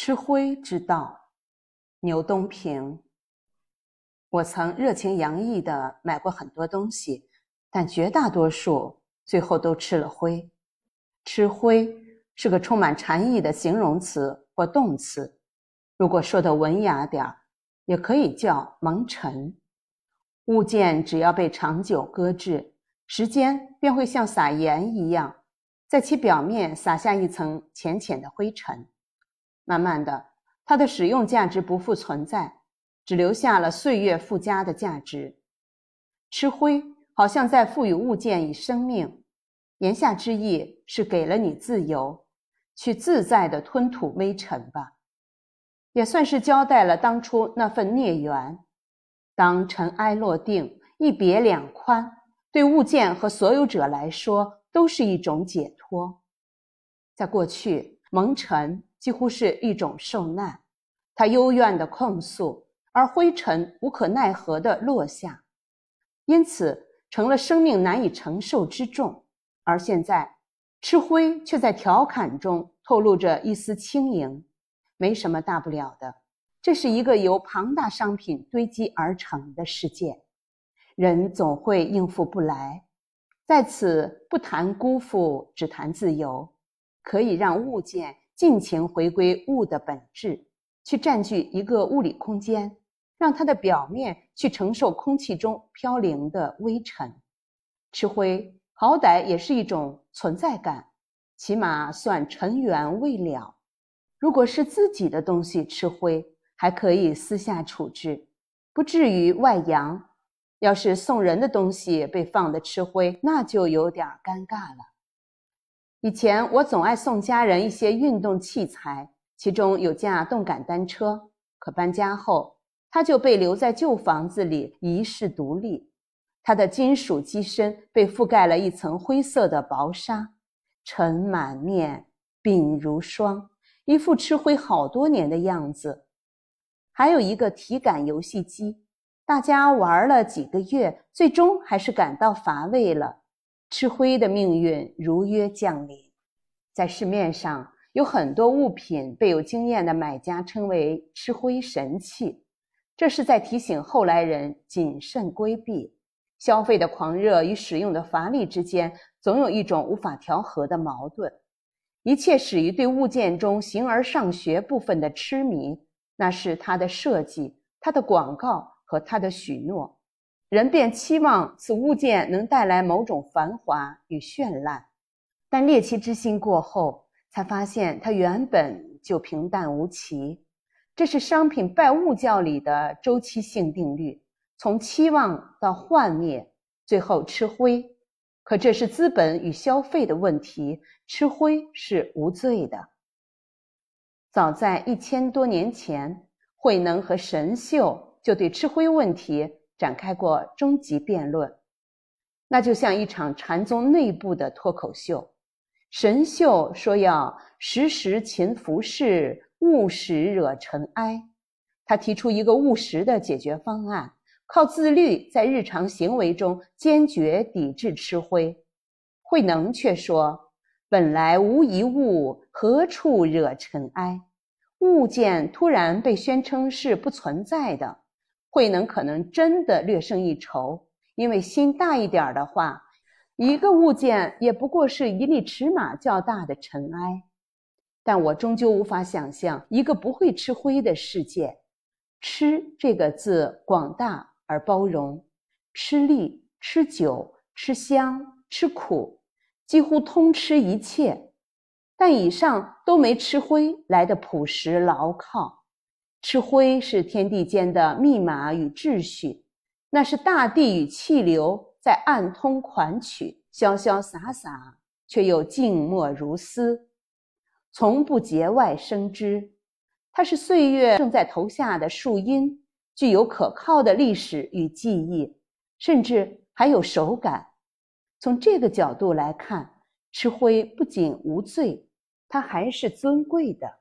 吃灰之道，牛东平。我曾热情洋溢地买过很多东西，但绝大多数最后都吃了灰。吃灰是个充满禅意的形容词或动词，如果说的文雅点儿，也可以叫蒙尘。物件只要被长久搁置，时间便会像撒盐一样，在其表面撒下一层浅浅的灰尘。慢慢的，它的使用价值不复存在，只留下了岁月附加的价值。吃灰好像在赋予物件以生命，言下之意是给了你自由，去自在的吞吐微尘吧，也算是交代了当初那份孽缘。当尘埃落定，一别两宽，对物件和所有者来说都是一种解脱。在过去，蒙尘。几乎是一种受难，他幽怨的控诉，而灰尘无可奈何的落下，因此成了生命难以承受之重。而现在，吃灰却在调侃中透露着一丝轻盈，没什么大不了的。这是一个由庞大商品堆积而成的世界，人总会应付不来。在此不谈辜负，只谈自由，可以让物件。尽情回归物的本质，去占据一个物理空间，让它的表面去承受空气中飘零的微尘。吃灰好歹也是一种存在感，起码算尘缘未了。如果是自己的东西吃灰，还可以私下处置，不至于外扬；要是送人的东西被放的吃灰，那就有点尴尬了。以前我总爱送家人一些运动器材，其中有架动感单车。可搬家后，它就被留在旧房子里，遗世独立。它的金属机身被覆盖了一层灰色的薄纱，尘满面，鬓如霜，一副吃灰好多年的样子。还有一个体感游戏机，大家玩了几个月，最终还是感到乏味了。吃灰的命运如约降临，在市面上有很多物品被有经验的买家称为“吃灰神器”，这是在提醒后来人谨慎规避。消费的狂热与使用的乏力之间，总有一种无法调和的矛盾。一切始于对物件中形而上学部分的痴迷，那是它的设计、它的广告和它的许诺。人便期望此物件能带来某种繁华与绚烂，但猎奇之心过后，才发现它原本就平淡无奇。这是商品拜物教里的周期性定律：从期望到幻灭，最后吃灰。可这是资本与消费的问题，吃灰是无罪的。早在一千多年前，慧能和神秀就对吃灰问题。展开过终极辩论，那就像一场禅宗内部的脱口秀。神秀说要时时勤拂拭，勿使惹尘埃。他提出一个务实的解决方案，靠自律在日常行为中坚决抵制吃灰。慧能却说：“本来无一物，何处惹尘埃？物件突然被宣称是不存在的。”慧能可能真的略胜一筹，因为心大一点的话，一个物件也不过是一粒尺码较大的尘埃。但我终究无法想象一个不会吃灰的世界。吃这个字广大而包容，吃力、吃酒、吃香、吃苦，几乎通吃一切。但以上都没吃灰来的朴实牢靠。吃灰是天地间的密码与秩序，那是大地与气流在暗通款曲，潇潇洒洒，却又静默如斯，从不节外生枝。它是岁月正在投下的树荫，具有可靠的历史与记忆，甚至还有手感。从这个角度来看，吃灰不仅无罪，它还是尊贵的。